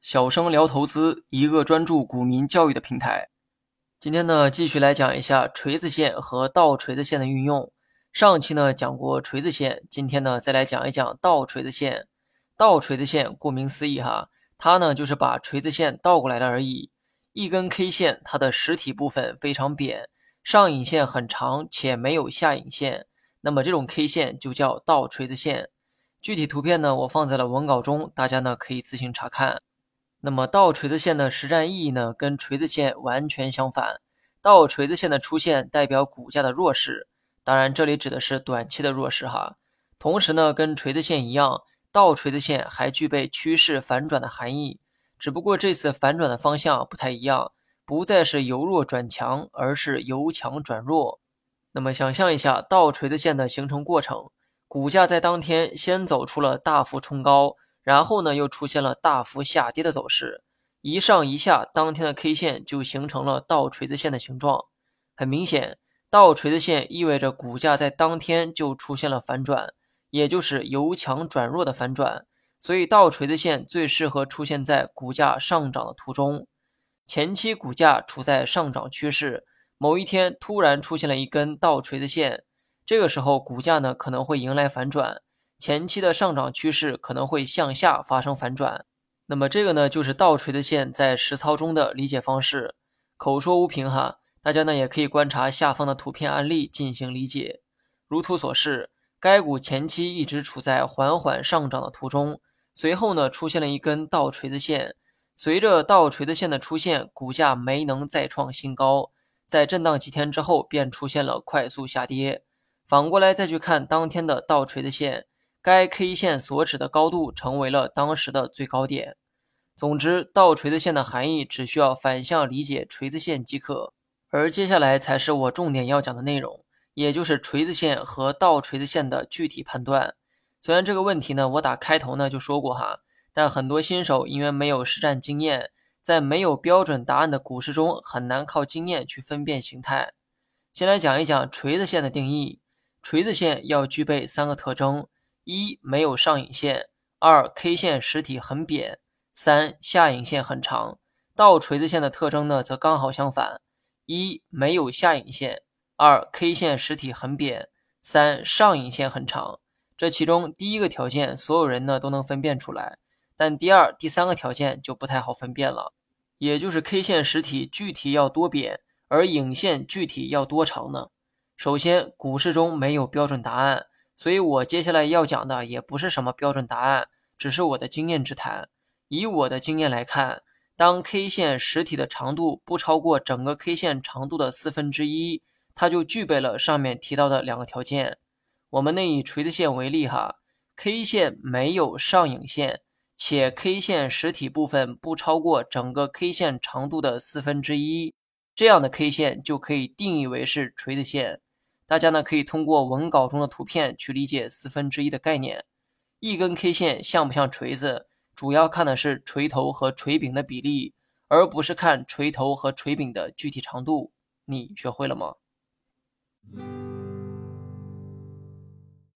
小生聊投资，一个专注股民教育的平台。今天呢，继续来讲一下锤子线和倒锤子线的运用。上期呢讲过锤子线，今天呢再来讲一讲倒锤子线。倒锤子线顾名思义哈，它呢就是把锤子线倒过来的而已。一根 K 线，它的实体部分非常扁，上影线很长且没有下影线，那么这种 K 线就叫倒锤子线。具体图片呢，我放在了文稿中，大家呢可以自行查看。那么倒锤子线的实战意义呢，跟锤子线完全相反。倒锤子线的出现代表股价的弱势，当然这里指的是短期的弱势哈。同时呢，跟锤子线一样，倒锤子线还具备趋势反转的含义，只不过这次反转的方向不太一样，不再是由弱转强，而是由强转弱。那么想象一下倒锤子线的形成过程，股价在当天先走出了大幅冲高。然后呢，又出现了大幅下跌的走势，一上一下，当天的 K 线就形成了倒锤子线的形状。很明显，倒锤子线意味着股价在当天就出现了反转，也就是由强转弱的反转。所以，倒锤子线最适合出现在股价上涨的途中。前期股价处在上涨趋势，某一天突然出现了一根倒锤子线，这个时候股价呢可能会迎来反转。前期的上涨趋势可能会向下发生反转，那么这个呢就是倒锤的线在实操中的理解方式。口说无凭哈，大家呢也可以观察下方的图片案例进行理解。如图所示，该股前期一直处在缓缓上涨的途中，随后呢出现了一根倒锤的线，随着倒锤的线的出现，股价没能再创新高，在震荡几天之后便出现了快速下跌。反过来再去看当天的倒锤的线。该 K 线所指的高度成为了当时的最高点。总之，倒锤子线的含义只需要反向理解锤子线即可。而接下来才是我重点要讲的内容，也就是锤子线和倒锤子线的具体判断。虽然这个问题呢，我打开头呢就说过哈，但很多新手因为没有实战经验，在没有标准答案的股市中，很难靠经验去分辨形态。先来讲一讲锤子线的定义：锤子线要具备三个特征。一没有上影线，二 K 线实体很扁，三下影线很长。倒锤子线的特征呢，则刚好相反：一没有下影线，二 K 线实体很扁，三上影线很长。这其中第一个条件，所有人呢都能分辨出来，但第二、第三个条件就不太好分辨了，也就是 K 线实体具体要多扁，而影线具体要多长呢？首先，股市中没有标准答案。所以我接下来要讲的也不是什么标准答案，只是我的经验之谈。以我的经验来看，当 K 线实体的长度不超过整个 K 线长度的四分之一，它就具备了上面提到的两个条件。我们内以锤子线为例哈，K 线没有上影线，且 K 线实体部分不超过整个 K 线长度的四分之一，这样的 K 线就可以定义为是锤子线。大家呢可以通过文稿中的图片去理解四分之一的概念。一根 K 线像不像锤子，主要看的是锤头和锤柄的比例，而不是看锤头和锤柄的具体长度。你学会了吗？